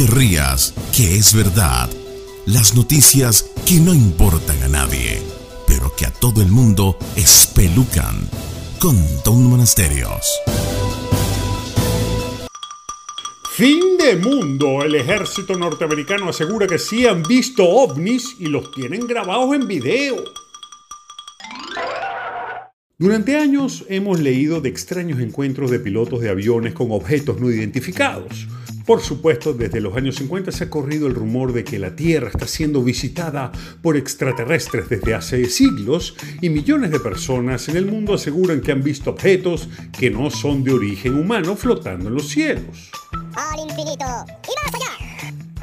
te rías, que es verdad. Las noticias que no importan a nadie, pero que a todo el mundo espelucan. Con Don Monasterios. Fin de mundo. El ejército norteamericano asegura que sí han visto ovnis y los tienen grabados en video. Durante años hemos leído de extraños encuentros de pilotos de aviones con objetos no identificados. Por supuesto, desde los años 50 se ha corrido el rumor de que la Tierra está siendo visitada por extraterrestres desde hace siglos y millones de personas en el mundo aseguran que han visto objetos que no son de origen humano flotando en los cielos. Al infinito y más allá.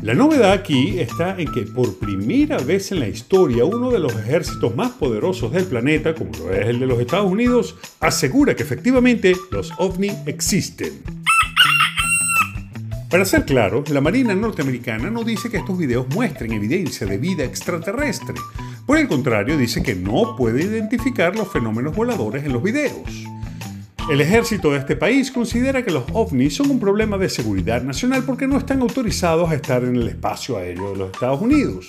La novedad aquí está en que por primera vez en la historia uno de los ejércitos más poderosos del planeta, como lo es el de los Estados Unidos, asegura que efectivamente los ovni existen. Para ser claro, la Marina norteamericana no dice que estos videos muestren evidencia de vida extraterrestre. Por el contrario, dice que no puede identificar los fenómenos voladores en los videos. El ejército de este país considera que los ovnis son un problema de seguridad nacional porque no están autorizados a estar en el espacio aéreo de los Estados Unidos.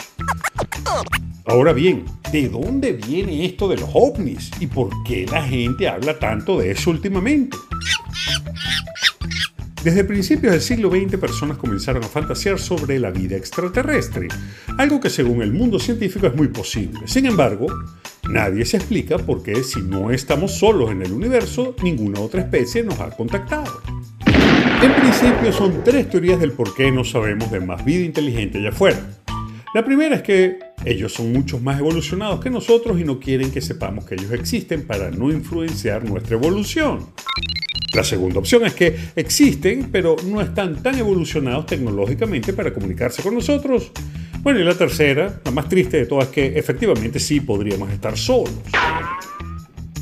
Ahora bien, ¿de dónde viene esto de los ovnis y por qué la gente habla tanto de eso últimamente? Desde principios del siglo XX personas comenzaron a fantasear sobre la vida extraterrestre, algo que según el mundo científico es muy posible. Sin embargo, Nadie se explica por qué si no estamos solos en el universo, ninguna otra especie nos ha contactado. En principio son tres teorías del por qué no sabemos de más vida inteligente allá afuera. La primera es que ellos son mucho más evolucionados que nosotros y no quieren que sepamos que ellos existen para no influenciar nuestra evolución. La segunda opción es que existen, pero no están tan evolucionados tecnológicamente para comunicarse con nosotros. Bueno, y la tercera, la más triste de todas, es que efectivamente sí podríamos estar solos.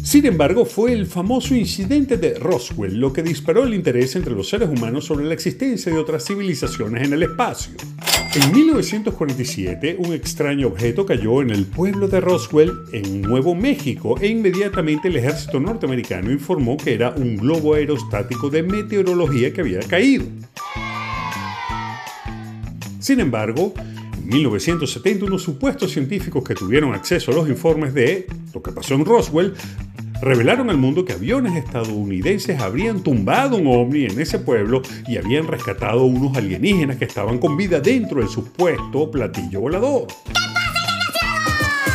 Sin embargo, fue el famoso incidente de Roswell lo que disparó el interés entre los seres humanos sobre la existencia de otras civilizaciones en el espacio. En 1947, un extraño objeto cayó en el pueblo de Roswell, en Nuevo México, e inmediatamente el ejército norteamericano informó que era un globo aerostático de meteorología que había caído. Sin embargo, en 1970 unos supuestos científicos que tuvieron acceso a los informes de lo que pasó en Roswell revelaron al mundo que aviones estadounidenses habrían tumbado un ovni en ese pueblo y habían rescatado unos alienígenas que estaban con vida dentro del supuesto platillo volador.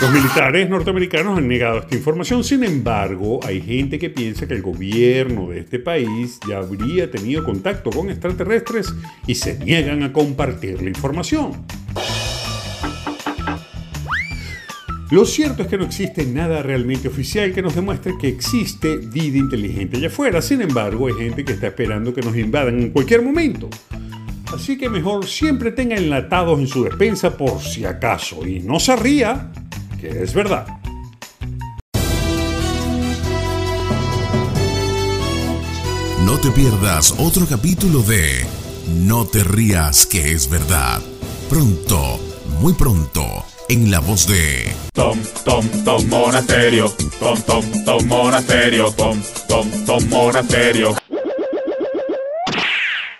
Los militares norteamericanos han negado esta información, sin embargo, hay gente que piensa que el gobierno de este país ya habría tenido contacto con extraterrestres y se niegan a compartir la información. Lo cierto es que no existe nada realmente oficial que nos demuestre que existe vida inteligente allá afuera. Sin embargo, hay gente que está esperando que nos invadan en cualquier momento. Así que mejor siempre tenga enlatados en su despensa por si acaso y no se ría, que es verdad. No te pierdas otro capítulo de No te rías, que es verdad. Pronto, muy pronto en la voz de Tom, Tom, Tom Monasterio, Tom, Tom, Tom Monasterio, Tom, Tom, Tom Monasterio.